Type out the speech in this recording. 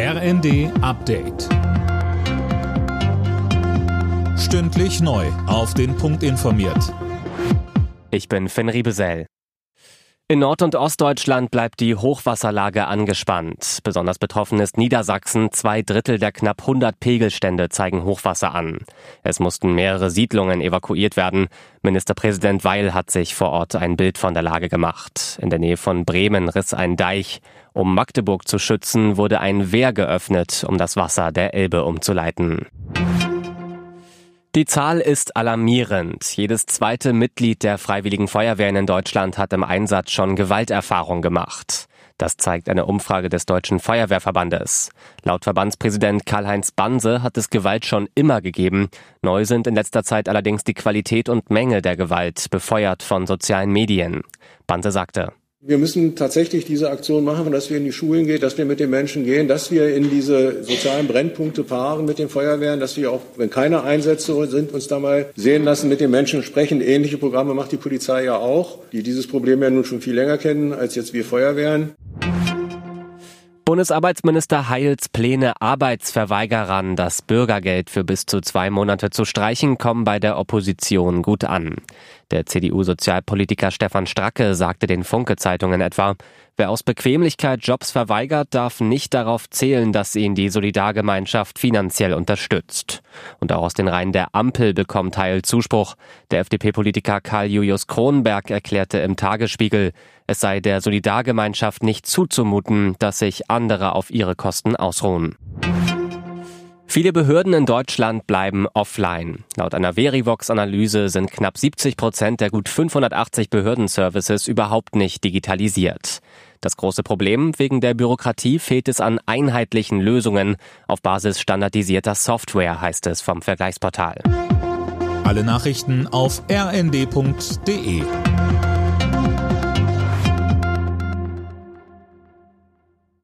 RND Update. Stündlich neu. Auf den Punkt informiert. Ich bin Finn Riebesell. In Nord- und Ostdeutschland bleibt die Hochwasserlage angespannt. Besonders betroffen ist Niedersachsen. Zwei Drittel der knapp 100 Pegelstände zeigen Hochwasser an. Es mussten mehrere Siedlungen evakuiert werden. Ministerpräsident Weil hat sich vor Ort ein Bild von der Lage gemacht. In der Nähe von Bremen riss ein Deich. Um Magdeburg zu schützen, wurde ein Wehr geöffnet, um das Wasser der Elbe umzuleiten. Die Zahl ist alarmierend. Jedes zweite Mitglied der Freiwilligen Feuerwehren in Deutschland hat im Einsatz schon Gewalterfahrung gemacht. Das zeigt eine Umfrage des Deutschen Feuerwehrverbandes. Laut Verbandspräsident Karl-Heinz Banse hat es Gewalt schon immer gegeben. Neu sind in letzter Zeit allerdings die Qualität und Menge der Gewalt, befeuert von sozialen Medien. Banse sagte, wir müssen tatsächlich diese Aktion machen, dass wir in die Schulen gehen, dass wir mit den Menschen gehen, dass wir in diese sozialen Brennpunkte paaren mit den Feuerwehren, dass wir auch, wenn keine Einsätze sind, uns da mal sehen lassen, mit den Menschen sprechen. Ähnliche Programme macht die Polizei ja auch, die dieses Problem ja nun schon viel länger kennen als jetzt wir Feuerwehren. Bundesarbeitsminister Heils Pläne, Arbeitsverweigerern das Bürgergeld für bis zu zwei Monate zu streichen, kommen bei der Opposition gut an. Der CDU-Sozialpolitiker Stefan Stracke sagte den Funke-Zeitungen etwa, wer aus Bequemlichkeit Jobs verweigert, darf nicht darauf zählen, dass ihn die Solidargemeinschaft finanziell unterstützt. Und auch aus den Reihen der Ampel bekommt Heil Zuspruch. Der FDP-Politiker Karl Julius Kronberg erklärte im Tagesspiegel, es sei der Solidargemeinschaft nicht zuzumuten, dass sich andere auf ihre Kosten ausruhen. Viele Behörden in Deutschland bleiben offline. Laut einer Verivox-Analyse sind knapp 70 Prozent der gut 580 Behördenservices überhaupt nicht digitalisiert. Das große Problem, wegen der Bürokratie fehlt es an einheitlichen Lösungen auf Basis standardisierter Software, heißt es vom Vergleichsportal. Alle Nachrichten auf rnd.de